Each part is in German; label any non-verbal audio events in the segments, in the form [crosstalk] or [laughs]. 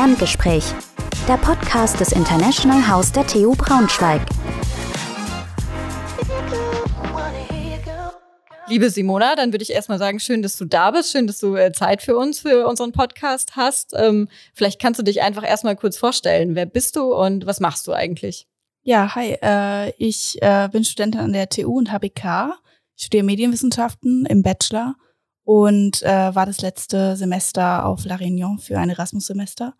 Kerngespräch, der Podcast des International House der TU Braunschweig. Liebe Simona, dann würde ich erstmal sagen, schön, dass du da bist, schön, dass du äh, Zeit für uns, für unseren Podcast hast. Ähm, vielleicht kannst du dich einfach erstmal kurz vorstellen. Wer bist du und was machst du eigentlich? Ja, hi, äh, ich äh, bin Studentin an der TU und HBK. Ich studiere Medienwissenschaften im Bachelor und äh, war das letzte Semester auf La Réunion für ein Erasmus-Semester.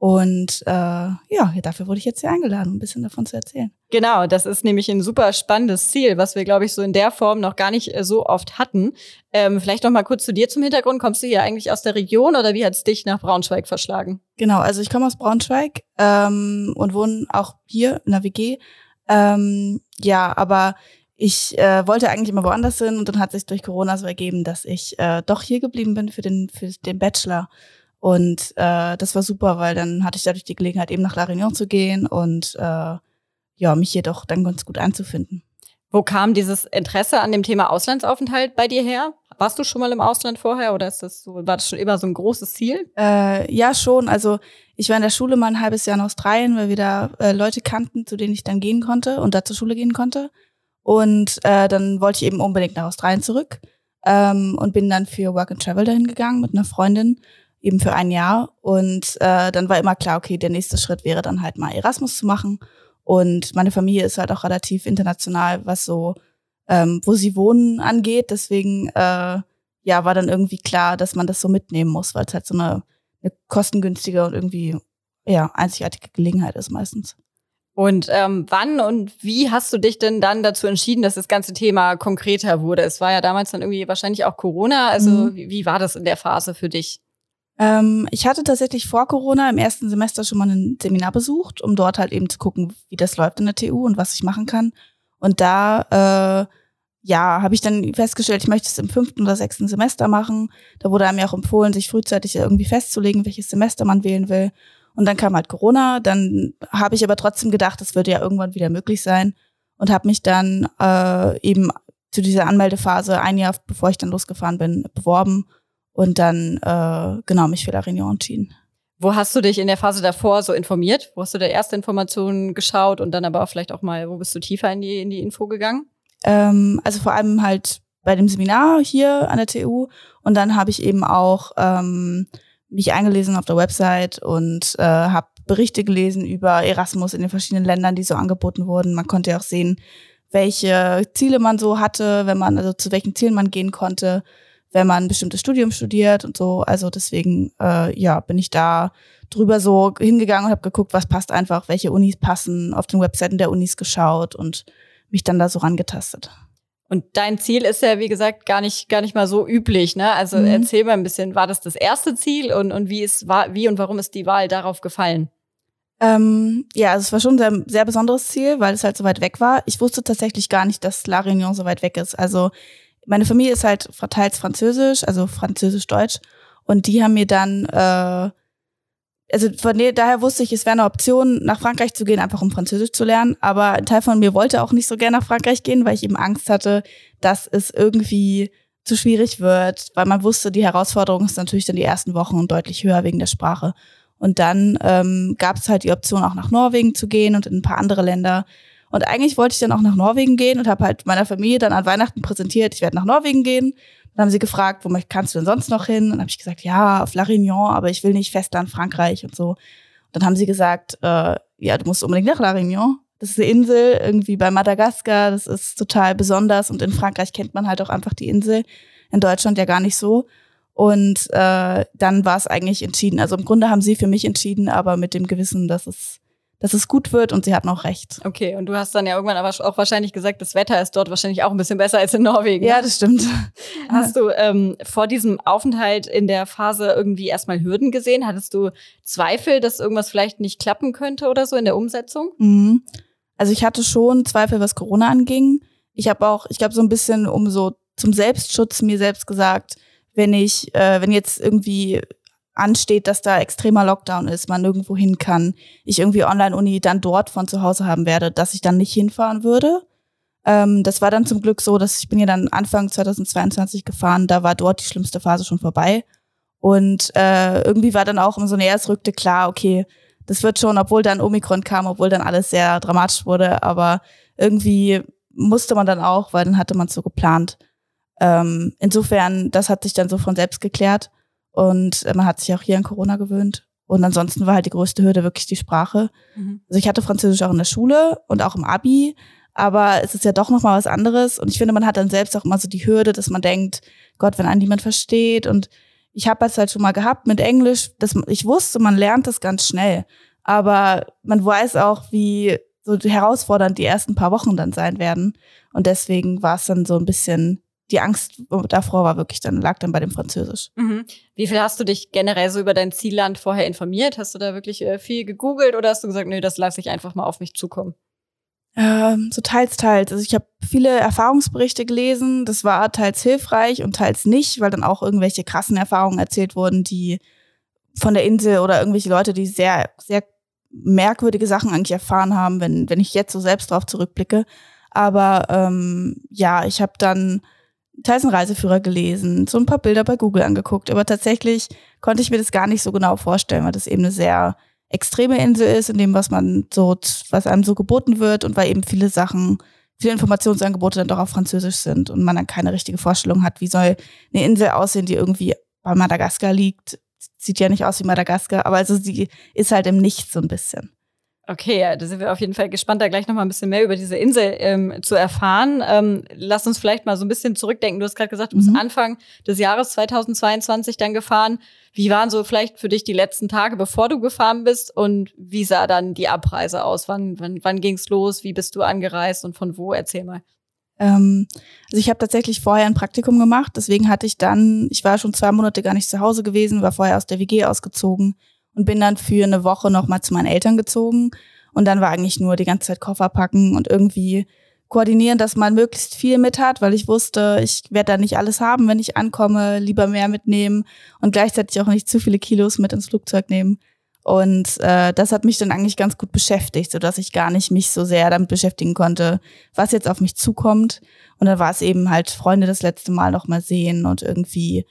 Und äh, ja, dafür wurde ich jetzt hier eingeladen, um ein bisschen davon zu erzählen. Genau, das ist nämlich ein super spannendes Ziel, was wir, glaube ich, so in der Form noch gar nicht äh, so oft hatten. Ähm, vielleicht noch mal kurz zu dir zum Hintergrund. Kommst du hier eigentlich aus der Region oder wie hat es dich nach Braunschweig verschlagen? Genau, also ich komme aus Braunschweig ähm, und wohne auch hier in der WG. Ähm, ja, aber ich äh, wollte eigentlich immer woanders hin und dann hat sich durch Corona so ergeben, dass ich äh, doch hier geblieben bin für den, für den Bachelor. Und äh, das war super, weil dann hatte ich dadurch die Gelegenheit, eben nach La Réunion zu gehen und äh, ja, mich hier doch dann ganz gut einzufinden. Wo kam dieses Interesse an dem Thema Auslandsaufenthalt bei dir her? Warst du schon mal im Ausland vorher oder ist das so, war das schon immer so ein großes Ziel? Äh, ja, schon. Also ich war in der Schule mal ein halbes Jahr in Australien, weil wir da äh, Leute kannten, zu denen ich dann gehen konnte und da zur Schule gehen konnte. Und äh, dann wollte ich eben unbedingt nach Australien zurück ähm, und bin dann für Work and Travel dahin gegangen mit einer Freundin, eben für ein Jahr. Und äh, dann war immer klar, okay, der nächste Schritt wäre dann halt mal Erasmus zu machen. Und meine Familie ist halt auch relativ international, was so, ähm, wo sie wohnen, angeht. Deswegen äh, ja, war dann irgendwie klar, dass man das so mitnehmen muss, weil es halt so eine, eine kostengünstige und irgendwie ja, einzigartige Gelegenheit ist meistens. Und ähm, wann und wie hast du dich denn dann dazu entschieden, dass das ganze Thema konkreter wurde? Es war ja damals dann irgendwie wahrscheinlich auch Corona. Also mhm. wie, wie, war das in der Phase für dich? Ähm, ich hatte tatsächlich vor Corona im ersten Semester schon mal ein Seminar besucht, um dort halt eben zu gucken, wie das läuft in der TU und was ich machen kann. Und da äh, ja, habe ich dann festgestellt, ich möchte es im fünften oder sechsten Semester machen. Da wurde einem ja auch empfohlen, sich frühzeitig irgendwie festzulegen, welches Semester man wählen will. Und dann kam halt Corona. Dann habe ich aber trotzdem gedacht, das würde ja irgendwann wieder möglich sein und habe mich dann äh, eben zu dieser Anmeldephase ein Jahr bevor ich dann losgefahren bin beworben und dann äh, genau mich für La Réunion entschieden. Wo hast du dich in der Phase davor so informiert? Wo hast du da erste Informationen geschaut und dann aber auch vielleicht auch mal, wo bist du tiefer in die in die Info gegangen? Ähm, also vor allem halt bei dem Seminar hier an der TU und dann habe ich eben auch ähm, mich eingelesen auf der Website und äh, habe Berichte gelesen über Erasmus in den verschiedenen Ländern, die so angeboten wurden. Man konnte ja auch sehen, welche Ziele man so hatte, wenn man, also zu welchen Zielen man gehen konnte, wenn man ein bestimmtes Studium studiert und so. Also deswegen, äh, ja, bin ich da drüber so hingegangen und habe geguckt, was passt einfach, welche Unis passen, auf den Webseiten der Unis geschaut und mich dann da so rangetastet. Und dein Ziel ist ja, wie gesagt, gar nicht, gar nicht mal so üblich, ne? Also mhm. erzähl mal ein bisschen, war das das erste Ziel und, und wie ist, war, wie und warum ist die Wahl darauf gefallen? Ähm, ja, also es war schon ein sehr, sehr besonderes Ziel, weil es halt so weit weg war. Ich wusste tatsächlich gar nicht, dass La Réunion so weit weg ist. Also meine Familie ist halt teils französisch, also französisch-deutsch. Und die haben mir dann äh, also von daher wusste ich, es wäre eine Option, nach Frankreich zu gehen, einfach um Französisch zu lernen. Aber ein Teil von mir wollte auch nicht so gerne nach Frankreich gehen, weil ich eben Angst hatte, dass es irgendwie zu schwierig wird, weil man wusste, die Herausforderung ist natürlich dann die ersten Wochen deutlich höher wegen der Sprache. Und dann ähm, gab es halt die Option, auch nach Norwegen zu gehen und in ein paar andere Länder. Und eigentlich wollte ich dann auch nach Norwegen gehen und habe halt meiner Familie dann an Weihnachten präsentiert, ich werde nach Norwegen gehen. Dann haben sie gefragt, wo kannst du denn sonst noch hin? Und dann habe ich gesagt, ja, auf La Réunion, aber ich will nicht Festland Frankreich und so. Und dann haben sie gesagt, äh, ja, du musst unbedingt nach La Réunion. Das ist eine Insel irgendwie bei Madagaskar. Das ist total besonders und in Frankreich kennt man halt auch einfach die Insel. In Deutschland ja gar nicht so. Und äh, dann war es eigentlich entschieden. Also im Grunde haben sie für mich entschieden, aber mit dem Gewissen, dass es dass es gut wird und sie hatten auch recht. Okay, und du hast dann ja irgendwann aber auch wahrscheinlich gesagt, das Wetter ist dort wahrscheinlich auch ein bisschen besser als in Norwegen. Ja, das stimmt. [laughs] Hast du ähm, vor diesem Aufenthalt in der Phase irgendwie erstmal Hürden gesehen? Hattest du Zweifel, dass irgendwas vielleicht nicht klappen könnte oder so in der Umsetzung? Mhm. Also ich hatte schon Zweifel, was Corona anging. Ich habe auch, ich glaube, so ein bisschen um so zum Selbstschutz mir selbst gesagt, wenn ich, äh, wenn jetzt irgendwie ansteht, dass da extremer Lockdown ist, man nirgendwo hin kann, ich irgendwie Online-Uni dann dort von zu Hause haben werde, dass ich dann nicht hinfahren würde. Ähm, das war dann zum Glück so, dass ich bin ja dann Anfang 2022 gefahren, da war dort die schlimmste Phase schon vorbei. Und äh, irgendwie war dann auch umso näher es rückte klar, okay, das wird schon, obwohl dann Omikron kam, obwohl dann alles sehr dramatisch wurde, aber irgendwie musste man dann auch, weil dann hatte man so geplant. Ähm, insofern, das hat sich dann so von selbst geklärt und man hat sich auch hier an Corona gewöhnt. Und ansonsten war halt die größte Hürde wirklich die Sprache. Mhm. Also ich hatte Französisch auch in der Schule und auch im Abi, aber es ist ja doch noch mal was anderes. Und ich finde, man hat dann selbst auch immer so die Hürde, dass man denkt, Gott, wenn einen niemand versteht. Und ich habe es halt schon mal gehabt mit Englisch, dass ich wusste, man lernt das ganz schnell. Aber man weiß auch, wie so herausfordernd die ersten paar Wochen dann sein werden. Und deswegen war es dann so ein bisschen die Angst davor war wirklich dann, lag dann bei dem Französisch. Mhm. Wie viel hast du dich generell so über dein Zielland vorher informiert? Hast du da wirklich äh, viel gegoogelt oder hast du gesagt, nee, das lasse ich einfach mal auf mich zukommen? Ähm, so teils, teils. Also ich habe viele Erfahrungsberichte gelesen. Das war teils hilfreich und teils nicht, weil dann auch irgendwelche krassen Erfahrungen erzählt wurden, die von der Insel oder irgendwelche Leute, die sehr, sehr merkwürdige Sachen eigentlich erfahren haben, wenn, wenn ich jetzt so selbst drauf zurückblicke. Aber ähm, ja, ich habe dann teils einen Reiseführer gelesen, so ein paar Bilder bei Google angeguckt, aber tatsächlich konnte ich mir das gar nicht so genau vorstellen, weil das eben eine sehr extreme Insel ist, in dem, was man so, was einem so geboten wird und weil eben viele Sachen, viele Informationsangebote dann doch auf Französisch sind und man dann keine richtige Vorstellung hat, wie soll eine Insel aussehen, die irgendwie bei Madagaskar liegt. Sieht ja nicht aus wie Madagaskar, aber also sie ist halt im Nichts so ein bisschen. Okay, ja, da sind wir auf jeden Fall gespannt, da gleich noch mal ein bisschen mehr über diese Insel ähm, zu erfahren. Ähm, lass uns vielleicht mal so ein bisschen zurückdenken. Du hast gerade gesagt, du bist mhm. Anfang des Jahres 2022 dann gefahren. Wie waren so vielleicht für dich die letzten Tage, bevor du gefahren bist? Und wie sah dann die Abreise aus? Wann, wann, wann ging's los? Wie bist du angereist und von wo? Erzähl mal. Ähm, also ich habe tatsächlich vorher ein Praktikum gemacht. Deswegen hatte ich dann, ich war schon zwei Monate gar nicht zu Hause gewesen, war vorher aus der WG ausgezogen und bin dann für eine Woche nochmal zu meinen Eltern gezogen. Und dann war eigentlich nur die ganze Zeit Koffer packen und irgendwie koordinieren, dass man möglichst viel mit hat, weil ich wusste, ich werde da nicht alles haben, wenn ich ankomme, lieber mehr mitnehmen und gleichzeitig auch nicht zu viele Kilos mit ins Flugzeug nehmen. Und äh, das hat mich dann eigentlich ganz gut beschäftigt, so dass ich gar nicht mich so sehr damit beschäftigen konnte, was jetzt auf mich zukommt. Und dann war es eben halt Freunde das letzte Mal noch mal sehen und irgendwie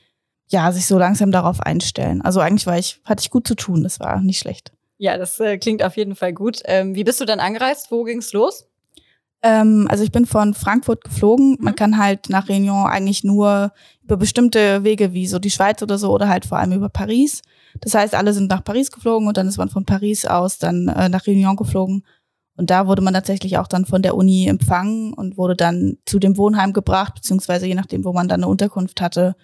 ja, sich so langsam darauf einstellen. Also eigentlich war ich, hatte ich gut zu tun, das war nicht schlecht. Ja, das äh, klingt auf jeden Fall gut. Ähm, wie bist du dann angereist? Wo ging's los? Ähm, also ich bin von Frankfurt geflogen. Mhm. Man kann halt nach Réunion eigentlich nur über bestimmte Wege wie so die Schweiz oder so oder halt vor allem über Paris. Das heißt, alle sind nach Paris geflogen und dann ist man von Paris aus dann äh, nach Réunion geflogen. Und da wurde man tatsächlich auch dann von der Uni empfangen und wurde dann zu dem Wohnheim gebracht, beziehungsweise je nachdem, wo man dann eine Unterkunft hatte,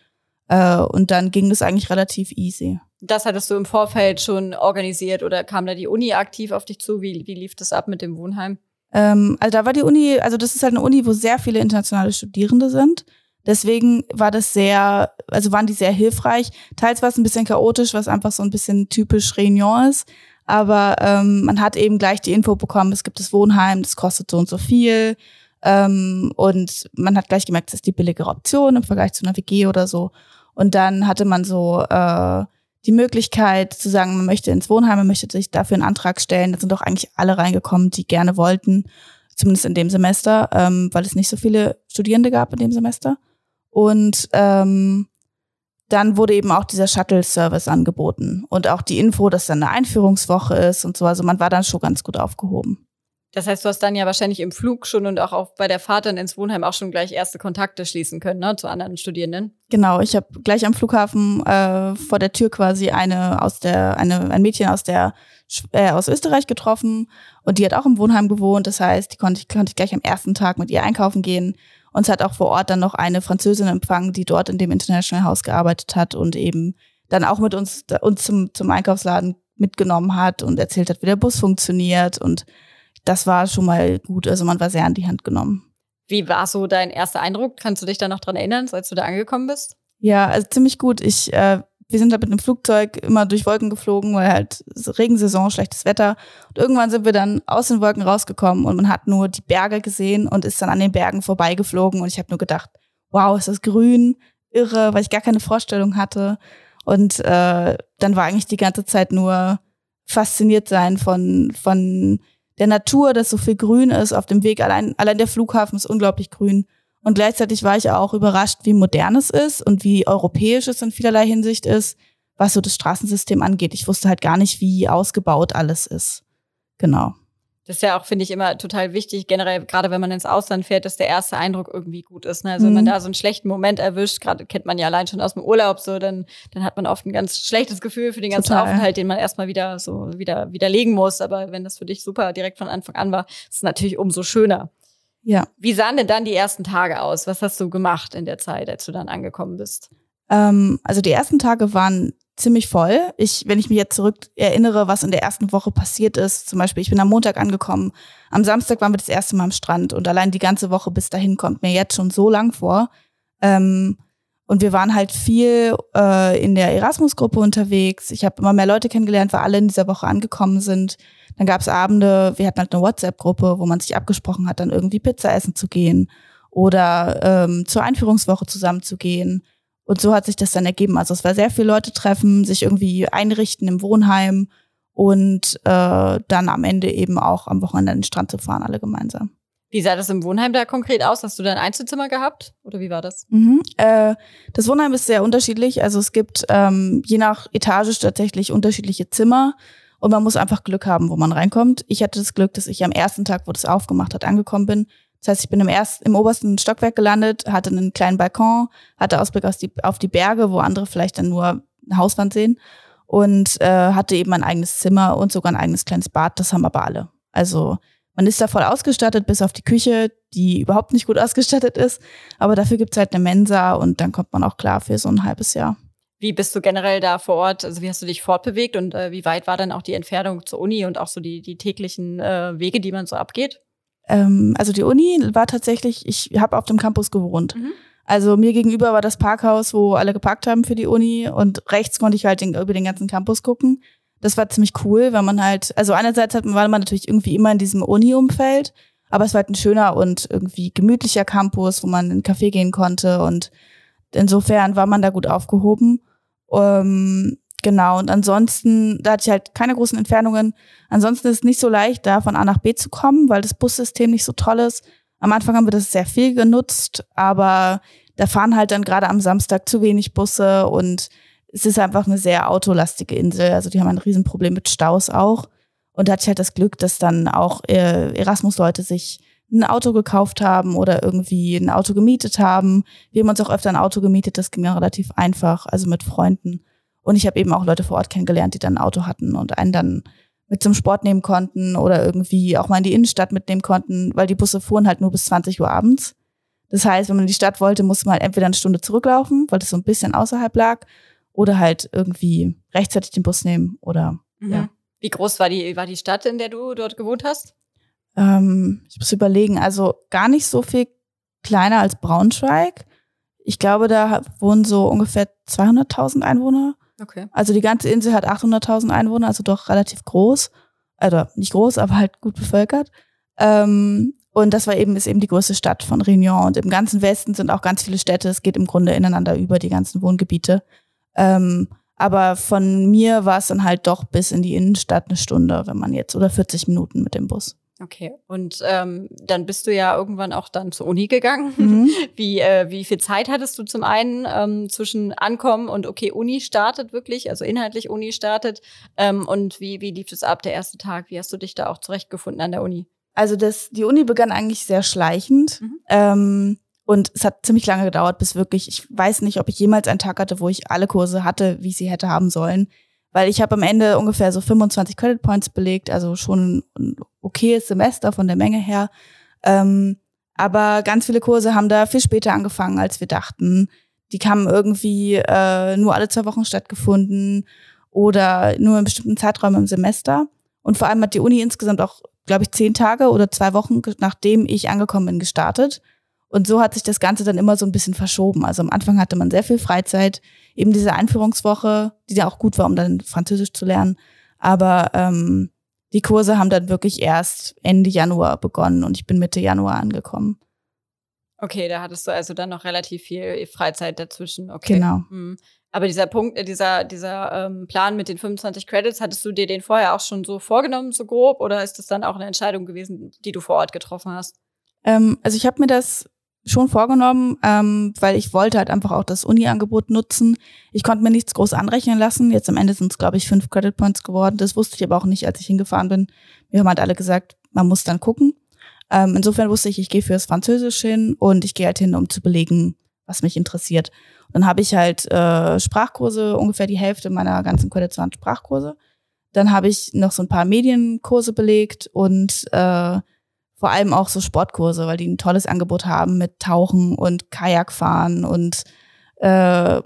äh, und dann ging das eigentlich relativ easy. Das hattest du im Vorfeld schon organisiert oder kam da die Uni aktiv auf dich zu? Wie, wie lief das ab mit dem Wohnheim? Ähm, also da war die Uni, also das ist halt eine Uni, wo sehr viele internationale Studierende sind. Deswegen war das sehr, also waren die sehr hilfreich. Teils war es ein bisschen chaotisch, was einfach so ein bisschen typisch Réunion ist. Aber ähm, man hat eben gleich die Info bekommen, es gibt das Wohnheim, das kostet so und so viel. Ähm, und man hat gleich gemerkt, das ist die billigere Option im Vergleich zu einer WG oder so. Und dann hatte man so äh, die Möglichkeit zu sagen, man möchte ins Wohnheim, man möchte sich dafür einen Antrag stellen. Da sind doch eigentlich alle reingekommen, die gerne wollten, zumindest in dem Semester, ähm, weil es nicht so viele Studierende gab in dem Semester. Und ähm, dann wurde eben auch dieser Shuttle-Service angeboten und auch die Info, dass dann eine Einführungswoche ist und so. Also man war dann schon ganz gut aufgehoben. Das heißt, du hast dann ja wahrscheinlich im Flug schon und auch bei der Fahrt dann ins Wohnheim auch schon gleich erste Kontakte schließen können, ne, zu anderen Studierenden. Genau, ich habe gleich am Flughafen äh, vor der Tür quasi eine aus der, eine, ein Mädchen aus der äh, aus Österreich getroffen und die hat auch im Wohnheim gewohnt. Das heißt, die konnte ich, konnte ich gleich am ersten Tag mit ihr einkaufen gehen. Und es hat auch vor Ort dann noch eine Französin empfangen, die dort in dem International House gearbeitet hat und eben dann auch mit uns, uns zum, zum Einkaufsladen mitgenommen hat und erzählt hat, wie der Bus funktioniert und das war schon mal gut. Also man war sehr an die Hand genommen. Wie war so dein erster Eindruck? Kannst du dich da noch dran erinnern, als du da angekommen bist? Ja, also ziemlich gut. Ich, äh, wir sind da mit einem Flugzeug immer durch Wolken geflogen, weil halt Regensaison, schlechtes Wetter. Und irgendwann sind wir dann aus den Wolken rausgekommen und man hat nur die Berge gesehen und ist dann an den Bergen vorbeigeflogen. Und ich habe nur gedacht, wow, ist das grün, irre, weil ich gar keine Vorstellung hatte. Und äh, dann war eigentlich die ganze Zeit nur fasziniert sein von, von der Natur, dass so viel Grün ist auf dem Weg. Allein, allein der Flughafen ist unglaublich grün. Und gleichzeitig war ich auch überrascht, wie modern es ist und wie europäisch es in vielerlei Hinsicht ist. was so das Straßensystem angeht. Ich wusste halt gar nicht, wie ausgebaut alles ist. Genau. Das ist ja auch, finde ich, immer total wichtig, generell, gerade wenn man ins Ausland fährt, dass der erste Eindruck irgendwie gut ist. Ne? Also mhm. wenn man mhm. da so einen schlechten Moment erwischt, gerade kennt man ja allein schon aus dem Urlaub so, dann, dann hat man oft ein ganz schlechtes Gefühl für den ganzen total. Aufenthalt, den man erstmal wieder so wieder widerlegen muss. Aber wenn das für dich super direkt von Anfang an war, ist es natürlich umso schöner. Ja. Wie sahen denn dann die ersten Tage aus? Was hast du gemacht in der Zeit, als du dann angekommen bist? Ähm, also die ersten Tage waren ziemlich voll. Ich, wenn ich mich jetzt zurück erinnere, was in der ersten Woche passiert ist, zum Beispiel, ich bin am Montag angekommen, am Samstag waren wir das erste Mal am Strand und allein die ganze Woche bis dahin kommt mir jetzt schon so lang vor. Ähm, und wir waren halt viel äh, in der Erasmus-Gruppe unterwegs. Ich habe immer mehr Leute kennengelernt, weil alle in dieser Woche angekommen sind. Dann gab es Abende, wir hatten halt eine WhatsApp-Gruppe, wo man sich abgesprochen hat, dann irgendwie Pizza essen zu gehen oder ähm, zur Einführungswoche zusammenzugehen. Und so hat sich das dann ergeben. Also es war sehr viele Leute treffen, sich irgendwie einrichten im Wohnheim und äh, dann am Ende eben auch am Wochenende an den Strand zu fahren, alle gemeinsam. Wie sah das im Wohnheim da konkret aus? Hast du da ein Einzelzimmer gehabt oder wie war das? Mhm. Äh, das Wohnheim ist sehr unterschiedlich. Also es gibt ähm, je nach Etage tatsächlich unterschiedliche Zimmer und man muss einfach Glück haben, wo man reinkommt. Ich hatte das Glück, dass ich am ersten Tag, wo das aufgemacht hat, angekommen bin das heißt, ich bin im ersten, im obersten Stockwerk gelandet, hatte einen kleinen Balkon, hatte Ausblick auf die, auf die Berge, wo andere vielleicht dann nur eine Hauswand sehen und äh, hatte eben ein eigenes Zimmer und sogar ein eigenes kleines Bad. Das haben aber alle. Also man ist da voll ausgestattet, bis auf die Küche, die überhaupt nicht gut [laughs] ausgestattet ist. Aber dafür gibt's halt eine Mensa und dann kommt man auch klar für so ein halbes Jahr. Wie bist du generell da vor Ort? Also wie hast du dich fortbewegt und äh, wie weit war dann auch die Entfernung zur Uni und auch so die, die täglichen äh, Wege, die man so abgeht? Ähm, also die Uni war tatsächlich, ich habe auf dem Campus gewohnt. Mhm. Also mir gegenüber war das Parkhaus, wo alle geparkt haben für die Uni und rechts konnte ich halt den, über den ganzen Campus gucken. Das war ziemlich cool, weil man halt, also einerseits hat, war man natürlich irgendwie immer in diesem Uni-Umfeld, aber es war halt ein schöner und irgendwie gemütlicher Campus, wo man in einen Café gehen konnte und insofern war man da gut aufgehoben. Ähm, Genau, und ansonsten, da hatte ich halt keine großen Entfernungen. Ansonsten ist es nicht so leicht, da von A nach B zu kommen, weil das Bussystem nicht so toll ist. Am Anfang haben wir das sehr viel genutzt, aber da fahren halt dann gerade am Samstag zu wenig Busse und es ist einfach eine sehr autolastige Insel. Also die haben ein Riesenproblem mit Staus auch. Und da hatte ich halt das Glück, dass dann auch äh, Erasmus-Leute sich ein Auto gekauft haben oder irgendwie ein Auto gemietet haben. Wir haben uns auch öfter ein Auto gemietet, das ging dann relativ einfach, also mit Freunden. Und ich habe eben auch Leute vor Ort kennengelernt, die dann ein Auto hatten und einen dann mit zum Sport nehmen konnten oder irgendwie auch mal in die Innenstadt mitnehmen konnten, weil die Busse fuhren halt nur bis 20 Uhr abends. Das heißt, wenn man in die Stadt wollte, musste man halt entweder eine Stunde zurücklaufen, weil das so ein bisschen außerhalb lag, oder halt irgendwie rechtzeitig den Bus nehmen oder mhm. ja. Wie groß war die, war die Stadt, in der du dort gewohnt hast? Ähm, ich muss überlegen, also gar nicht so viel kleiner als Braunschweig. Ich glaube, da wohnen so ungefähr 200.000 Einwohner. Okay. Also die ganze Insel hat 800.000 Einwohner, also doch relativ groß. Also nicht groß, aber halt gut bevölkert. Ähm, und das war eben, ist eben die größte Stadt von Réunion. Und im ganzen Westen sind auch ganz viele Städte. Es geht im Grunde ineinander über die ganzen Wohngebiete. Ähm, aber von mir war es dann halt doch bis in die Innenstadt eine Stunde, wenn man jetzt, oder 40 Minuten mit dem Bus. Okay, und ähm, dann bist du ja irgendwann auch dann zur Uni gegangen. Mhm. [laughs] Wie, äh, wie viel Zeit hattest du zum einen ähm, zwischen Ankommen und okay, Uni startet wirklich, also inhaltlich Uni startet. Ähm, und wie, wie lief es ab, der erste Tag? Wie hast du dich da auch zurechtgefunden an der Uni? Also das, die Uni begann eigentlich sehr schleichend. Mhm. Ähm, und es hat ziemlich lange gedauert, bis wirklich, ich weiß nicht, ob ich jemals einen Tag hatte, wo ich alle Kurse hatte, wie ich sie hätte haben sollen weil ich habe am Ende ungefähr so 25 Credit Points belegt, also schon ein okayes Semester von der Menge her. Ähm, aber ganz viele Kurse haben da viel später angefangen, als wir dachten. Die kamen irgendwie äh, nur alle zwei Wochen stattgefunden oder nur in bestimmten Zeiträumen im Semester. Und vor allem hat die Uni insgesamt auch, glaube ich, zehn Tage oder zwei Wochen, nachdem ich angekommen bin, gestartet. Und so hat sich das Ganze dann immer so ein bisschen verschoben. Also am Anfang hatte man sehr viel Freizeit, eben diese Einführungswoche, die ja auch gut war, um dann Französisch zu lernen. Aber ähm, die Kurse haben dann wirklich erst Ende Januar begonnen und ich bin Mitte Januar angekommen. Okay, da hattest du also dann noch relativ viel Freizeit dazwischen. Okay. Genau. Hm. Aber dieser Punkt, äh, dieser, dieser ähm, Plan mit den 25 Credits, hattest du dir den vorher auch schon so vorgenommen, so grob? Oder ist das dann auch eine Entscheidung gewesen, die du vor Ort getroffen hast? Ähm, also ich habe mir das schon vorgenommen, ähm, weil ich wollte halt einfach auch das Uni-Angebot nutzen. Ich konnte mir nichts groß anrechnen lassen. Jetzt am Ende sind es, glaube ich, fünf Credit Points geworden. Das wusste ich aber auch nicht, als ich hingefahren bin. Wir haben halt alle gesagt, man muss dann gucken. Ähm, insofern wusste ich, ich gehe fürs Französisch hin und ich gehe halt hin, um zu belegen, was mich interessiert. Und dann habe ich halt äh, Sprachkurse, ungefähr die Hälfte meiner ganzen Credits waren Sprachkurse. Dann habe ich noch so ein paar Medienkurse belegt und äh, vor allem auch so Sportkurse, weil die ein tolles Angebot haben mit Tauchen und Kajakfahren und äh,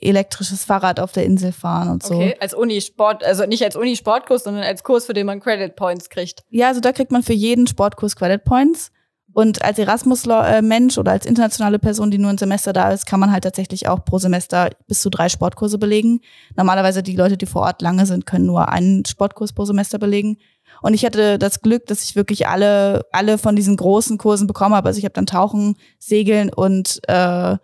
elektrisches Fahrrad auf der Insel fahren und so. Okay, als Uni-Sport, also nicht als Uni-Sportkurs, sondern als Kurs, für den man Credit Points kriegt. Ja, also da kriegt man für jeden Sportkurs Credit Points. Und als Erasmus-Mensch oder als internationale Person, die nur ein Semester da ist, kann man halt tatsächlich auch pro Semester bis zu drei Sportkurse belegen. Normalerweise die Leute, die vor Ort lange sind, können nur einen Sportkurs pro Semester belegen. Und ich hatte das Glück, dass ich wirklich alle, alle von diesen großen Kursen bekommen habe. Also ich habe dann Tauchen, Segeln und äh,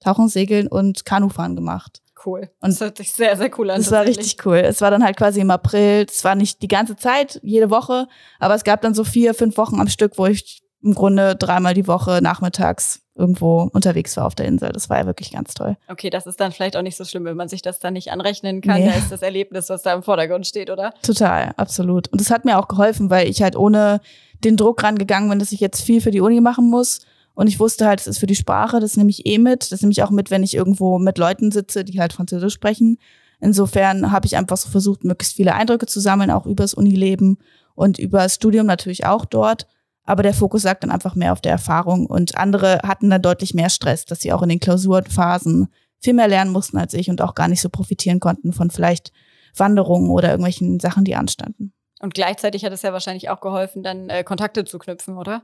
Tauchen, Segeln und Kanufahren gemacht. Cool. Und das hört sich sehr, sehr cool an. Es war richtig cool. Es war dann halt quasi im April. Es war nicht die ganze Zeit, jede Woche, aber es gab dann so vier, fünf Wochen am Stück, wo ich im Grunde dreimal die Woche nachmittags irgendwo unterwegs war auf der Insel. Das war ja wirklich ganz toll. Okay, das ist dann vielleicht auch nicht so schlimm, wenn man sich das dann nicht anrechnen kann. Nee. Da ist das Erlebnis, was da im Vordergrund steht, oder? Total, absolut. Und das hat mir auch geholfen, weil ich halt ohne den Druck rangegangen bin, dass ich jetzt viel für die Uni machen muss. Und ich wusste halt, es ist für die Sprache, das nehme ich eh mit. Das nehme ich auch mit, wenn ich irgendwo mit Leuten sitze, die halt Französisch sprechen. Insofern habe ich einfach so versucht, möglichst viele Eindrücke zu sammeln, auch übers Unileben und übers Studium natürlich auch dort. Aber der Fokus lag dann einfach mehr auf der Erfahrung und andere hatten dann deutlich mehr Stress, dass sie auch in den Klausurphasen viel mehr lernen mussten als ich und auch gar nicht so profitieren konnten von vielleicht Wanderungen oder irgendwelchen Sachen, die anstanden. Und gleichzeitig hat es ja wahrscheinlich auch geholfen, dann äh, Kontakte zu knüpfen, oder?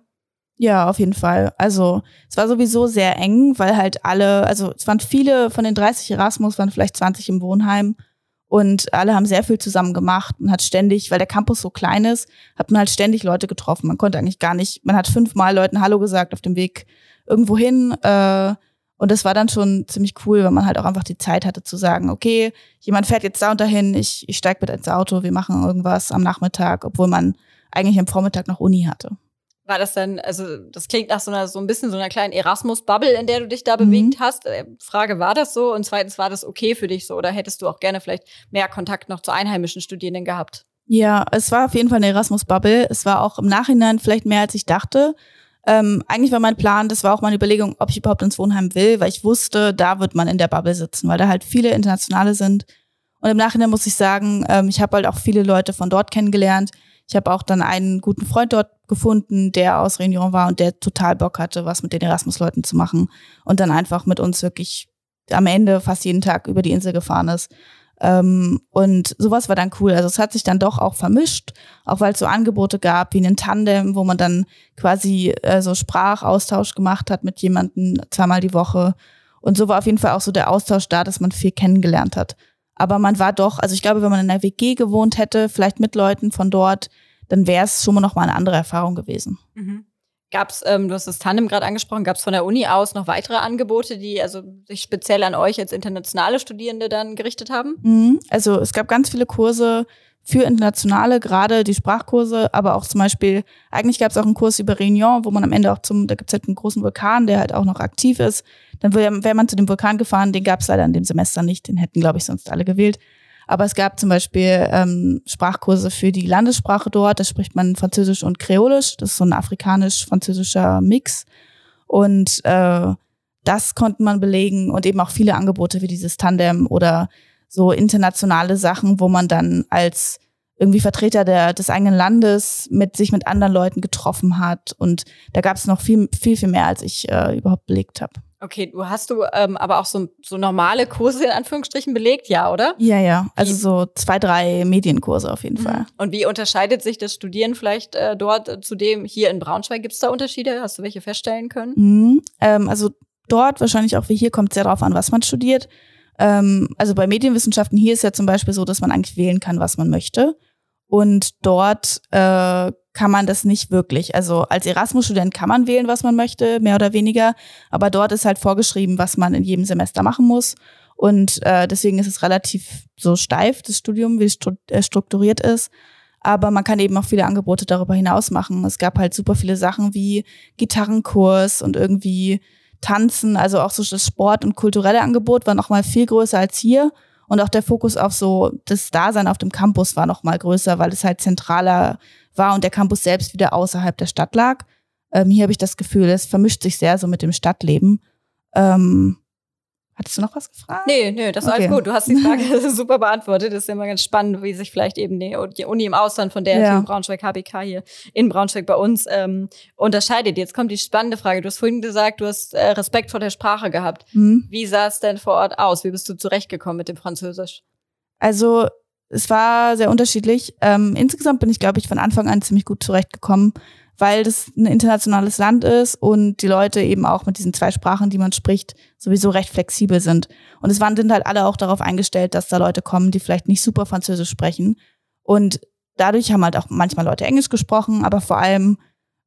Ja, auf jeden Fall. Also es war sowieso sehr eng, weil halt alle, also es waren viele von den 30 Erasmus, waren vielleicht 20 im Wohnheim und alle haben sehr viel zusammen gemacht. Man hat ständig, weil der Campus so klein ist, hat man halt ständig Leute getroffen. Man konnte eigentlich gar nicht, man hat fünfmal Leuten Hallo gesagt auf dem Weg irgendwo hin. Äh, und das war dann schon ziemlich cool, weil man halt auch einfach die Zeit hatte zu sagen, okay, jemand fährt jetzt da und dahin, ich, ich steig mit ins Auto, wir machen irgendwas am Nachmittag, obwohl man eigentlich am Vormittag noch Uni hatte. War das dann, also das klingt nach so einer so ein bisschen so einer kleinen Erasmus-Bubble, in der du dich da mhm. bewegt hast. Äh, Frage, war das so? Und zweitens, war das okay für dich so? Oder hättest du auch gerne vielleicht mehr Kontakt noch zu einheimischen Studierenden gehabt? Ja, es war auf jeden Fall eine Erasmus-Bubble. Es war auch im Nachhinein vielleicht mehr, als ich dachte. Ähm, eigentlich war mein Plan, das war auch meine Überlegung, ob ich überhaupt ins Wohnheim will, weil ich wusste, da wird man in der Bubble sitzen, weil da halt viele Internationale sind. Und im Nachhinein muss ich sagen, ähm, ich habe halt auch viele Leute von dort kennengelernt. Ich habe auch dann einen guten Freund dort gefunden, der aus Réunion war und der total Bock hatte, was mit den Erasmus-Leuten zu machen und dann einfach mit uns wirklich am Ende fast jeden Tag über die Insel gefahren ist. Ähm, und sowas war dann cool. Also es hat sich dann doch auch vermischt, auch weil es so Angebote gab wie einen Tandem, wo man dann quasi äh, so Sprachaustausch gemacht hat mit jemandem zweimal die Woche. Und so war auf jeden Fall auch so der Austausch da, dass man viel kennengelernt hat. Aber man war doch, also ich glaube, wenn man in einer WG gewohnt hätte, vielleicht mit Leuten von dort, dann wäre es schon mal noch mal eine andere Erfahrung gewesen. Mhm. Gab es, ähm, du hast das Tandem gerade angesprochen, gab es von der Uni aus noch weitere Angebote, die also sich speziell an euch als internationale Studierende dann gerichtet haben? Mhm. Also es gab ganz viele Kurse für Internationale, gerade die Sprachkurse, aber auch zum Beispiel, eigentlich gab es auch einen Kurs über Réunion, wo man am Ende auch zum, da gibt es halt einen großen Vulkan, der halt auch noch aktiv ist. Dann wäre man zu dem Vulkan gefahren, den gab es leider in dem Semester nicht, den hätten, glaube ich, sonst alle gewählt. Aber es gab zum Beispiel ähm, Sprachkurse für die Landessprache dort. Da spricht man Französisch und Kreolisch. Das ist so ein afrikanisch-französischer Mix. Und äh, das konnte man belegen und eben auch viele Angebote wie dieses Tandem oder so internationale Sachen, wo man dann als irgendwie Vertreter der, des eigenen Landes mit sich mit anderen Leuten getroffen hat. Und da gab es noch viel, viel, viel mehr, als ich äh, überhaupt belegt habe. Okay, du hast du ähm, aber auch so, so normale Kurse in Anführungsstrichen belegt, ja, oder? Ja, ja. Also so zwei, drei Medienkurse auf jeden mhm. Fall. Und wie unterscheidet sich das Studieren vielleicht äh, dort äh, zu dem hier in Braunschweig? Gibt es da Unterschiede? Hast du welche feststellen können? Mhm. Ähm, also dort wahrscheinlich auch wie hier kommt sehr darauf an, was man studiert. Ähm, also bei Medienwissenschaften hier ist ja zum Beispiel so, dass man eigentlich wählen kann, was man möchte. Und dort äh, kann man das nicht wirklich. Also als Erasmus-Student kann man wählen, was man möchte, mehr oder weniger. Aber dort ist halt vorgeschrieben, was man in jedem Semester machen muss. Und äh, deswegen ist es relativ so steif, das Studium, wie es äh, strukturiert ist. Aber man kann eben auch viele Angebote darüber hinaus machen. Es gab halt super viele Sachen wie Gitarrenkurs und irgendwie Tanzen, also auch so das Sport- und kulturelle Angebot war nochmal viel größer als hier. Und auch der Fokus auf so das Dasein auf dem Campus war nochmal größer, weil es halt zentraler war und der Campus selbst wieder außerhalb der Stadt lag. Ähm, hier habe ich das Gefühl, es vermischt sich sehr so mit dem Stadtleben. Ähm, Hattest du noch was gefragt? Nee, nee, das ist okay. alles gut. Du hast die Frage [laughs] [laughs] super beantwortet. Das ist immer ganz spannend, wie sich vielleicht eben die, Uni im Ausland von der ja. Braunschweig HBK hier in Braunschweig bei uns ähm, unterscheidet. Jetzt kommt die spannende Frage. Du hast vorhin gesagt, du hast äh, Respekt vor der Sprache gehabt. Mhm. Wie sah es denn vor Ort aus? Wie bist du zurechtgekommen mit dem Französisch? Also es war sehr unterschiedlich. Ähm, insgesamt bin ich, glaube ich, von Anfang an ziemlich gut zurechtgekommen weil das ein internationales Land ist und die Leute eben auch mit diesen zwei Sprachen, die man spricht, sowieso recht flexibel sind. Und es waren sind halt alle auch darauf eingestellt, dass da Leute kommen, die vielleicht nicht super Französisch sprechen. Und dadurch haben halt auch manchmal Leute Englisch gesprochen, aber vor allem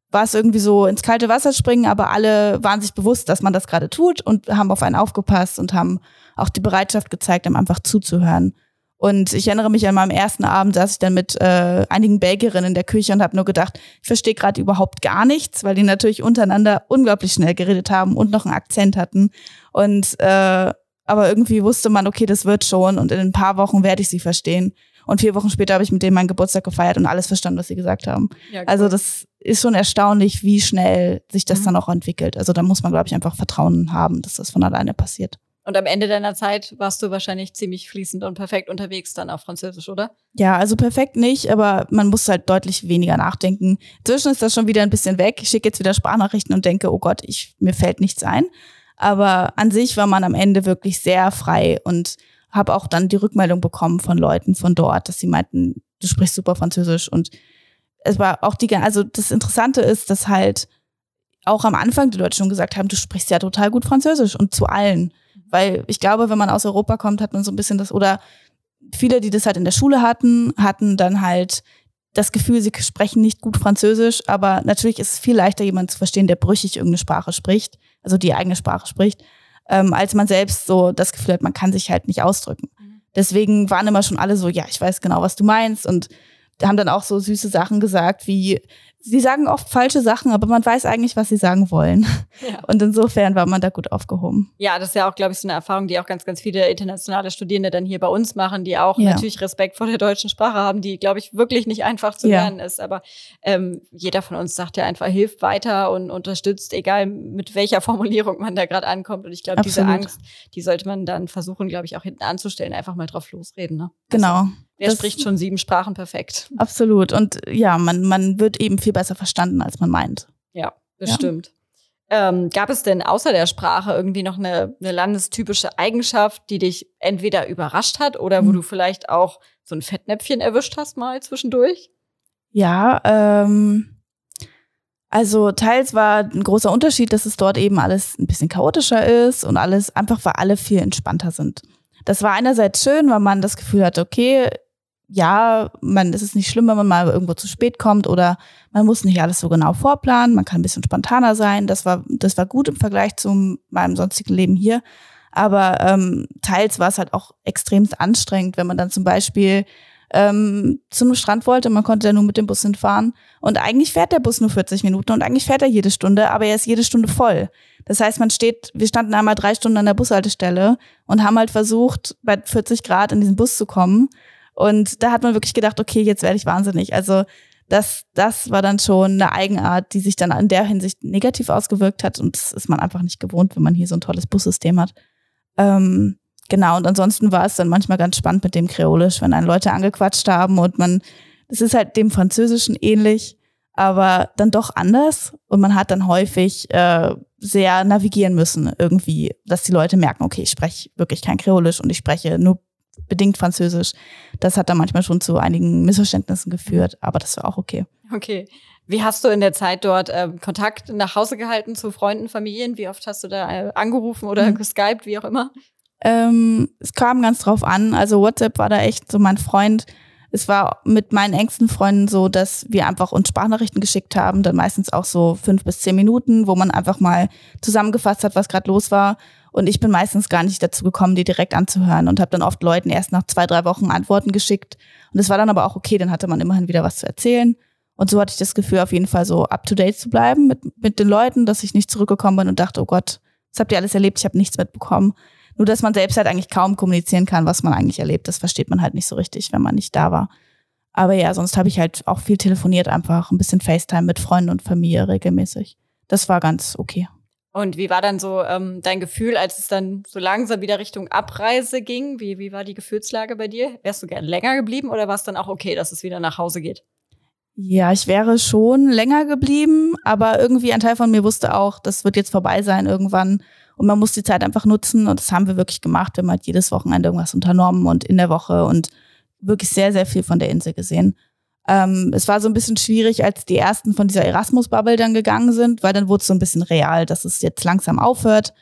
war es irgendwie so ins kalte Wasser springen, aber alle waren sich bewusst, dass man das gerade tut und haben auf einen aufgepasst und haben auch die Bereitschaft gezeigt, einem einfach zuzuhören. Und ich erinnere mich an meinem ersten Abend, saß ich dann mit äh, einigen Belgierinnen in der Küche und habe nur gedacht, ich verstehe gerade überhaupt gar nichts, weil die natürlich untereinander unglaublich schnell geredet haben und noch einen Akzent hatten. Und äh, aber irgendwie wusste man, okay, das wird schon und in ein paar Wochen werde ich sie verstehen. Und vier Wochen später habe ich mit denen meinen Geburtstag gefeiert und alles verstanden, was sie gesagt haben. Ja. Also das ist schon erstaunlich, wie schnell sich das mhm. dann auch entwickelt. Also da muss man, glaube ich, einfach Vertrauen haben, dass das von alleine passiert. Und am Ende deiner Zeit warst du wahrscheinlich ziemlich fließend und perfekt unterwegs dann auf Französisch, oder? Ja, also perfekt nicht, aber man muss halt deutlich weniger nachdenken. Inzwischen ist das schon wieder ein bisschen weg. Ich schicke jetzt wieder Sprachnachrichten und denke, oh Gott, ich, mir fällt nichts ein. Aber an sich war man am Ende wirklich sehr frei und habe auch dann die Rückmeldung bekommen von Leuten von dort, dass sie meinten, du sprichst super Französisch und es war auch die, also das Interessante ist, dass halt auch am Anfang die Leute schon gesagt haben, du sprichst ja total gut Französisch und zu allen. Weil ich glaube, wenn man aus Europa kommt, hat man so ein bisschen das, oder viele, die das halt in der Schule hatten, hatten dann halt das Gefühl, sie sprechen nicht gut Französisch, aber natürlich ist es viel leichter, jemanden zu verstehen, der brüchig irgendeine Sprache spricht, also die eigene Sprache spricht, ähm, als man selbst so das Gefühl hat, man kann sich halt nicht ausdrücken. Mhm. Deswegen waren immer schon alle so, ja, ich weiß genau, was du meinst und haben dann auch so süße Sachen gesagt, wie sie sagen oft falsche Sachen, aber man weiß eigentlich, was sie sagen wollen. Ja. Und insofern war man da gut aufgehoben. Ja, das ist ja auch, glaube ich, so eine Erfahrung, die auch ganz, ganz viele internationale Studierende dann hier bei uns machen, die auch ja. natürlich Respekt vor der deutschen Sprache haben, die, glaube ich, wirklich nicht einfach zu lernen ja. ist. Aber ähm, jeder von uns sagt ja einfach, hilft weiter und unterstützt, egal mit welcher Formulierung man da gerade ankommt. Und ich glaube, diese Angst, die sollte man dann versuchen, glaube ich, auch hinten anzustellen, einfach mal drauf losreden. Ne? Genau. Also, Wer das spricht schon sieben Sprachen perfekt? Absolut. Und ja, man, man wird eben viel besser verstanden, als man meint. Ja, bestimmt. Ja. Ähm, gab es denn außer der Sprache irgendwie noch eine, eine landestypische Eigenschaft, die dich entweder überrascht hat oder wo mhm. du vielleicht auch so ein Fettnäpfchen erwischt hast mal zwischendurch? Ja, ähm, also teils war ein großer Unterschied, dass es dort eben alles ein bisschen chaotischer ist und alles einfach, weil alle viel entspannter sind. Das war einerseits schön, weil man das Gefühl hatte, okay, ja, man, es ist nicht schlimm, wenn man mal irgendwo zu spät kommt oder man muss nicht alles so genau vorplanen, man kann ein bisschen spontaner sein. Das war, das war gut im Vergleich zu meinem sonstigen Leben hier. Aber ähm, teils war es halt auch extremst anstrengend, wenn man dann zum Beispiel ähm, zu einem Strand wollte, man konnte ja nur mit dem Bus hinfahren. Und eigentlich fährt der Bus nur 40 Minuten und eigentlich fährt er jede Stunde, aber er ist jede Stunde voll. Das heißt, man steht, wir standen einmal drei Stunden an der Bushaltestelle und haben halt versucht, bei 40 Grad in diesen Bus zu kommen. Und da hat man wirklich gedacht, okay, jetzt werde ich wahnsinnig. Also das, das war dann schon eine Eigenart, die sich dann in der Hinsicht negativ ausgewirkt hat. Und das ist man einfach nicht gewohnt, wenn man hier so ein tolles Bussystem hat. Ähm, genau, und ansonsten war es dann manchmal ganz spannend mit dem Kreolisch, wenn einen Leute angequatscht haben und man, es ist halt dem Französischen ähnlich, aber dann doch anders. Und man hat dann häufig äh, sehr navigieren müssen, irgendwie, dass die Leute merken, okay, ich spreche wirklich kein Kreolisch und ich spreche nur bedingt Französisch. Das hat dann manchmal schon zu einigen Missverständnissen geführt, aber das war auch okay. Okay. Wie hast du in der Zeit dort äh, Kontakt nach Hause gehalten zu Freunden, Familien? Wie oft hast du da äh, angerufen oder mhm. geskypt, wie auch immer? Ähm, es kam ganz drauf an. Also WhatsApp war da echt so mein Freund. Es war mit meinen engsten Freunden so, dass wir einfach uns Sprachnachrichten geschickt haben, dann meistens auch so fünf bis zehn Minuten, wo man einfach mal zusammengefasst hat, was gerade los war. Und ich bin meistens gar nicht dazu gekommen, die direkt anzuhören und habe dann oft Leuten erst nach zwei, drei Wochen Antworten geschickt. Und es war dann aber auch okay, dann hatte man immerhin wieder was zu erzählen. Und so hatte ich das Gefühl, auf jeden Fall so up-to-date zu bleiben mit, mit den Leuten, dass ich nicht zurückgekommen bin und dachte, oh Gott, was habt ihr alles erlebt? Ich habe nichts mitbekommen. Nur, dass man selbst halt eigentlich kaum kommunizieren kann, was man eigentlich erlebt. Das versteht man halt nicht so richtig, wenn man nicht da war. Aber ja, sonst habe ich halt auch viel telefoniert, einfach ein bisschen FaceTime mit Freunden und Familie regelmäßig. Das war ganz okay. Und wie war dann so ähm, dein Gefühl, als es dann so langsam wieder Richtung Abreise ging? Wie, wie war die Gefühlslage bei dir? Wärst du gern länger geblieben oder war es dann auch okay, dass es wieder nach Hause geht? Ja, ich wäre schon länger geblieben, aber irgendwie ein Teil von mir wusste auch, das wird jetzt vorbei sein irgendwann. Und man muss die Zeit einfach nutzen und das haben wir wirklich gemacht. Wir haben halt jedes Wochenende irgendwas unternommen und in der Woche und wirklich sehr, sehr viel von der Insel gesehen. Ähm, es war so ein bisschen schwierig, als die ersten von dieser Erasmus-Bubble dann gegangen sind, weil dann wurde es so ein bisschen real, dass es jetzt langsam aufhört.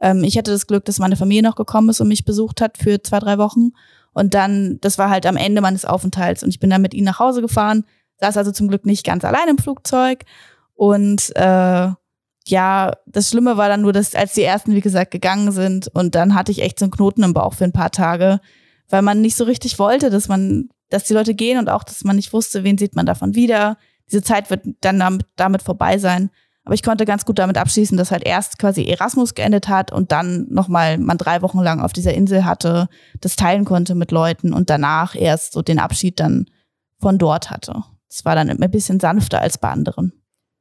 Ähm, ich hatte das Glück, dass meine Familie noch gekommen ist und mich besucht hat für zwei, drei Wochen. Und dann, das war halt am Ende meines Aufenthalts und ich bin dann mit ihnen nach Hause gefahren, saß also zum Glück nicht ganz allein im Flugzeug. Und äh, ja, das Schlimme war dann nur, dass als die ersten, wie gesagt, gegangen sind und dann hatte ich echt so einen Knoten im Bauch für ein paar Tage, weil man nicht so richtig wollte, dass man dass die Leute gehen und auch, dass man nicht wusste, wen sieht man davon wieder. Diese Zeit wird dann damit, damit vorbei sein. Aber ich konnte ganz gut damit abschließen, dass halt erst quasi Erasmus geendet hat und dann nochmal man drei Wochen lang auf dieser Insel hatte, das teilen konnte mit Leuten und danach erst so den Abschied dann von dort hatte. Das war dann ein bisschen sanfter als bei anderen.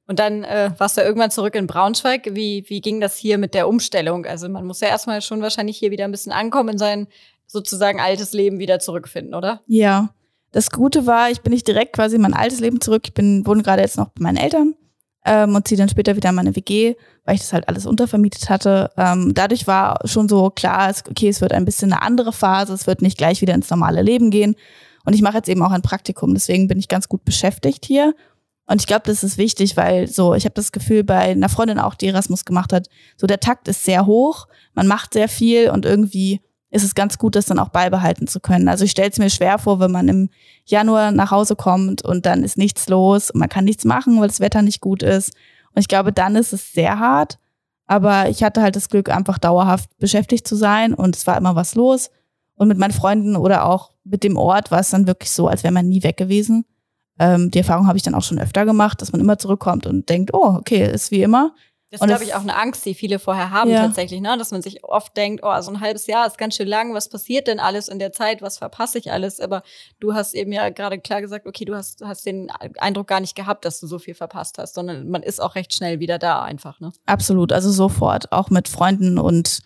Und dann äh, warst du irgendwann zurück in Braunschweig. Wie, wie ging das hier mit der Umstellung? Also man muss ja erstmal schon wahrscheinlich hier wieder ein bisschen ankommen, in sein sozusagen altes Leben wieder zurückfinden, oder? Ja. Das Gute war, ich bin nicht direkt quasi in mein altes Leben zurück. Ich bin, wohne gerade jetzt noch bei meinen Eltern ähm, und ziehe dann später wieder in meine WG, weil ich das halt alles untervermietet hatte. Ähm, dadurch war schon so klar, es, okay, es wird ein bisschen eine andere Phase, es wird nicht gleich wieder ins normale Leben gehen. Und ich mache jetzt eben auch ein Praktikum, deswegen bin ich ganz gut beschäftigt hier. Und ich glaube, das ist wichtig, weil so, ich habe das Gefühl bei einer Freundin auch, die Erasmus gemacht hat, so der Takt ist sehr hoch, man macht sehr viel und irgendwie ist es ganz gut, das dann auch beibehalten zu können. Also ich stelle es mir schwer vor, wenn man im Januar nach Hause kommt und dann ist nichts los und man kann nichts machen, weil das Wetter nicht gut ist. Und ich glaube, dann ist es sehr hart. Aber ich hatte halt das Glück, einfach dauerhaft beschäftigt zu sein und es war immer was los. Und mit meinen Freunden oder auch mit dem Ort war es dann wirklich so, als wäre man nie weg gewesen. Ähm, die Erfahrung habe ich dann auch schon öfter gemacht, dass man immer zurückkommt und denkt, oh, okay, ist wie immer. Das ist, glaube ich, auch eine Angst, die viele vorher haben ja. tatsächlich, ne? dass man sich oft denkt, oh, so ein halbes Jahr ist ganz schön lang, was passiert denn alles in der Zeit, was verpasse ich alles? Aber du hast eben ja gerade klar gesagt, okay, du hast, hast den Eindruck gar nicht gehabt, dass du so viel verpasst hast, sondern man ist auch recht schnell wieder da einfach. Ne? Absolut, also sofort, auch mit Freunden und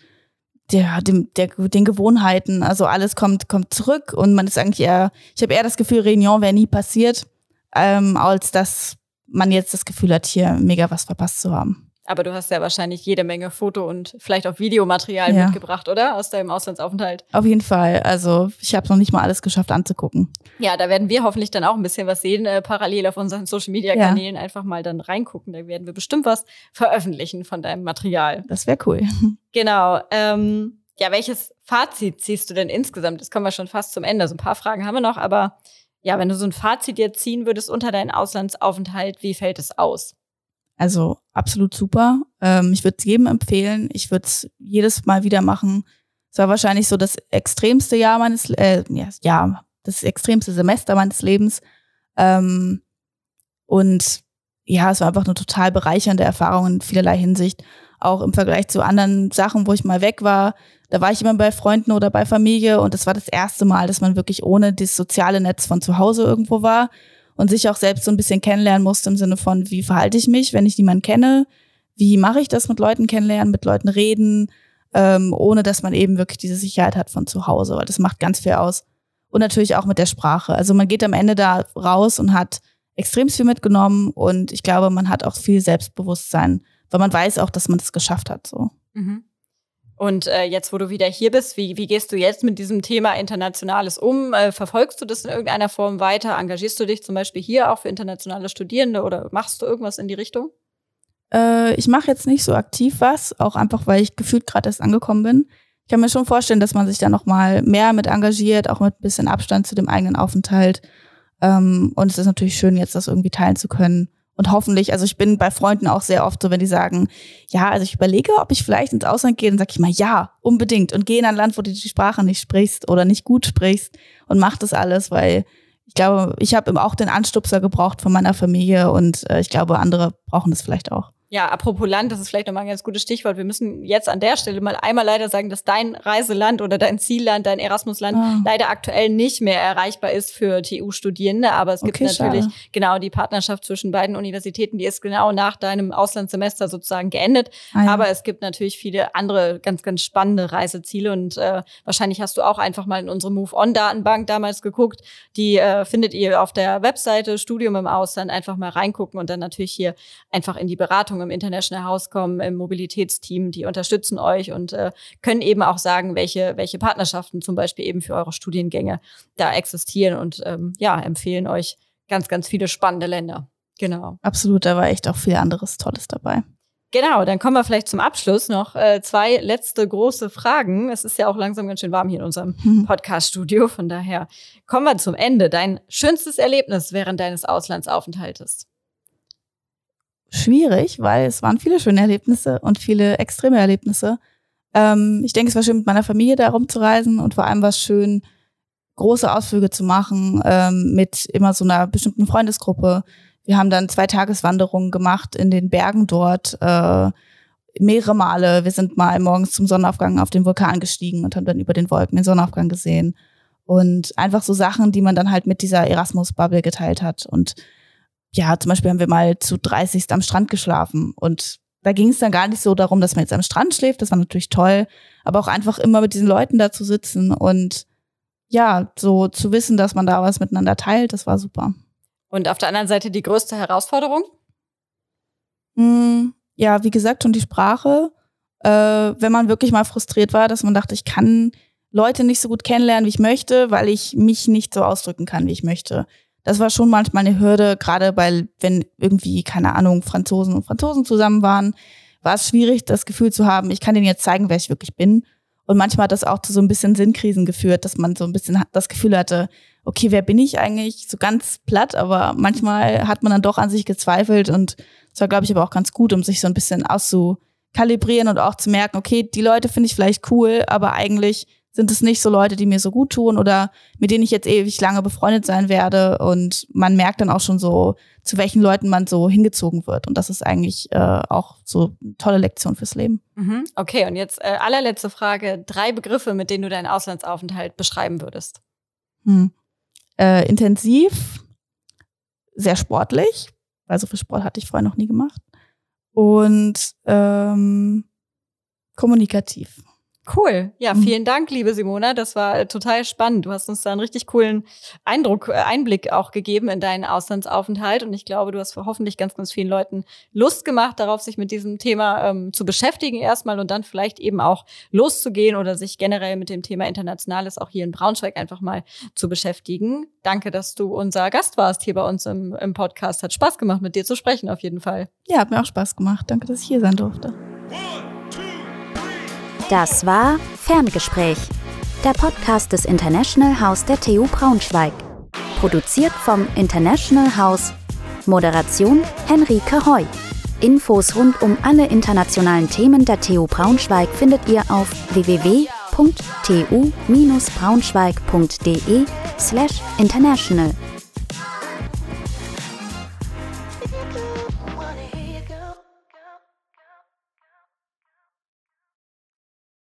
der, dem, der, den Gewohnheiten, also alles kommt, kommt zurück und man ist eigentlich eher, ich habe eher das Gefühl, Réunion wäre nie passiert, ähm, als dass man jetzt das Gefühl hat, hier mega was verpasst zu haben. Aber du hast ja wahrscheinlich jede Menge Foto- und vielleicht auch Videomaterial ja. mitgebracht, oder? Aus deinem Auslandsaufenthalt. Auf jeden Fall. Also ich habe noch nicht mal alles geschafft anzugucken. Ja, da werden wir hoffentlich dann auch ein bisschen was sehen, äh, parallel auf unseren Social-Media-Kanälen. Ja. Einfach mal dann reingucken. Da werden wir bestimmt was veröffentlichen von deinem Material. Das wäre cool. [laughs] Genau. Ähm, ja, welches Fazit ziehst du denn insgesamt? Das kommen wir schon fast zum Ende. So ein paar Fragen haben wir noch, aber ja, wenn du so ein Fazit jetzt ziehen würdest unter deinen Auslandsaufenthalt, wie fällt es aus? Also absolut super. Ähm, ich würde es jedem empfehlen. Ich würde es jedes Mal wieder machen. Es war wahrscheinlich so das extremste Jahr meines, äh, ja, das extremste Semester meines Lebens. Ähm, und ja, es war einfach eine total bereichernde Erfahrung in vielerlei Hinsicht. Auch im Vergleich zu anderen Sachen, wo ich mal weg war. Da war ich immer bei Freunden oder bei Familie und das war das erste Mal, dass man wirklich ohne das soziale Netz von zu Hause irgendwo war und sich auch selbst so ein bisschen kennenlernen musste im Sinne von, wie verhalte ich mich, wenn ich niemanden kenne, wie mache ich das mit Leuten kennenlernen, mit Leuten reden, ähm, ohne dass man eben wirklich diese Sicherheit hat von zu Hause, weil das macht ganz viel aus. Und natürlich auch mit der Sprache. Also man geht am Ende da raus und hat extrem viel mitgenommen und ich glaube, man hat auch viel Selbstbewusstsein, weil man weiß auch, dass man es das geschafft hat. So. Mhm. Und äh, jetzt, wo du wieder hier bist, wie, wie gehst du jetzt mit diesem Thema Internationales um? Äh, verfolgst du das in irgendeiner Form weiter? Engagierst du dich zum Beispiel hier auch für internationale Studierende oder machst du irgendwas in die Richtung? Äh, ich mache jetzt nicht so aktiv was, auch einfach, weil ich gefühlt gerade erst angekommen bin. Ich kann mir schon vorstellen, dass man sich da noch mal mehr mit engagiert, auch mit ein bisschen Abstand zu dem eigenen Aufenthalt. Ähm, und es ist natürlich schön, jetzt das irgendwie teilen zu können Und hoffentlich, also ich bin bei Freunden auch sehr oft so, wenn die sagen, ja, also ich überlege, ob ich vielleicht ins Ausland gehe, dann sage ich mal, ja, unbedingt. Und geh in ein Land, wo du die Sprache nicht sprichst oder nicht gut sprichst und mach das alles, weil ich glaube, ich habe auch den Anstupser gebraucht von meiner Familie und äh, ich glaube, andere brauchen das vielleicht auch. Ja, apropos Land, das ist vielleicht nochmal ein ganz gutes Stichwort. Wir müssen jetzt an der Stelle mal einmal leider sagen, dass dein Reiseland oder dein Zielland, dein Erasmusland oh. leider aktuell nicht mehr erreichbar ist für TU-Studierende. Aber es gibt okay, natürlich schade. genau die Partnerschaft zwischen beiden Universitäten, die ist genau nach deinem Auslandssemester sozusagen geendet. Ah, ja. Aber es gibt natürlich viele andere ganz, ganz spannende Reiseziele. Und äh, wahrscheinlich hast du auch einfach mal in unsere Move-On-Datenbank damals geguckt. Die äh, findet ihr auf der Webseite Studium im Ausland. Einfach mal reingucken und dann natürlich hier einfach in die Beratung Beratung im International House kommen, im Mobilitätsteam, die unterstützen euch und äh, können eben auch sagen, welche, welche Partnerschaften zum Beispiel eben für eure Studiengänge da existieren und ähm, ja, empfehlen euch ganz, ganz viele spannende Länder. Genau. Absolut, da war echt auch viel anderes Tolles dabei. Genau, dann kommen wir vielleicht zum Abschluss noch äh, zwei letzte große Fragen. Es ist ja auch langsam ganz schön warm hier in unserem mhm. Podcast-Studio. Von daher kommen wir zum Ende. Dein schönstes Erlebnis während deines Auslandsaufenthaltes? Schwierig, weil es waren viele schöne Erlebnisse und viele extreme Erlebnisse. Ähm, ich denke, es war schön, mit meiner Familie da rumzureisen und vor allem war es schön, große Ausflüge zu machen ähm, mit immer so einer bestimmten Freundesgruppe. Wir haben dann zwei Tageswanderungen gemacht in den Bergen dort, äh, mehrere Male. Wir sind mal morgens zum Sonnenaufgang auf den Vulkan gestiegen und haben dann über den Wolken den Sonnenaufgang gesehen. Und einfach so Sachen, die man dann halt mit dieser Erasmus-Bubble geteilt hat. Und ja, zum Beispiel haben wir mal zu 30 am Strand geschlafen und da ging es dann gar nicht so darum, dass man jetzt am Strand schläft, das war natürlich toll, aber auch einfach immer mit diesen Leuten da zu sitzen und ja, so zu wissen, dass man da was miteinander teilt, das war super. Und auf der anderen Seite die größte Herausforderung? Hm, ja, wie gesagt, schon die Sprache. Äh, wenn man wirklich mal frustriert war, dass man dachte, ich kann Leute nicht so gut kennenlernen, wie ich möchte, weil ich mich nicht so ausdrücken kann, wie ich möchte das war schon manchmal eine Hürde, gerade weil, wenn irgendwie, keine Ahnung, Franzosen und Franzosen zusammen waren, war es schwierig, das Gefühl zu haben, ich kann denen jetzt zeigen, wer ich wirklich bin. Und manchmal hat das auch zu so ein bisschen Sinnkrisen geführt, dass man so ein bisschen das Gefühl hatte, okay, wer bin ich eigentlich? So ganz platt, aber manchmal hat man dann doch an sich gezweifelt und das war, glaube ich, aber auch ganz gut, um sich so ein bisschen auszukalibrieren und auch zu merken, okay, die Leute finde ich vielleicht cool, aber eigentlich sind es nicht so Leute, die mir so gut tun oder mit denen ich jetzt ewig lange befreundet sein werde. Und man merkt dann auch schon so, zu welchen Leuten man so hingezogen wird. Und das ist eigentlich äh, auch so eine tolle Lektion fürs Leben. Mhm. Okay, und jetzt äh, allerletzte Frage. Drei Begriffe, mit denen du deinen Auslandsaufenthalt beschreiben würdest. Hm. Äh, intensiv, sehr sportlich, weil so viel Sport hatte ich vorher noch nie gemacht. Und ähm, kommunikativ. Cool. Ja, mhm. vielen Dank, liebe Simona. Das war äh, total spannend. Du hast uns da einen richtig coolen Eindruck, äh, Einblick auch gegeben in deinen Auslandsaufenthalt. Und ich glaube, du hast hoffentlich ganz, ganz vielen Leuten Lust gemacht, darauf sich mit diesem Thema ähm, zu beschäftigen erstmal und dann vielleicht eben auch loszugehen oder sich generell mit dem Thema Internationales auch hier in Braunschweig einfach mal zu beschäftigen. Danke, dass du unser Gast warst hier bei uns im, im Podcast. Hat Spaß gemacht, mit dir zu sprechen, auf jeden Fall. Ja, hat mir auch Spaß gemacht. Danke, dass ich hier sein durfte. Das war Ferngespräch, der Podcast des International House der TU Braunschweig. Produziert vom International House. Moderation Henrike Heu. Infos rund um alle internationalen Themen der TU Braunschweig findet ihr auf www.tu-braunschweig.de slash international.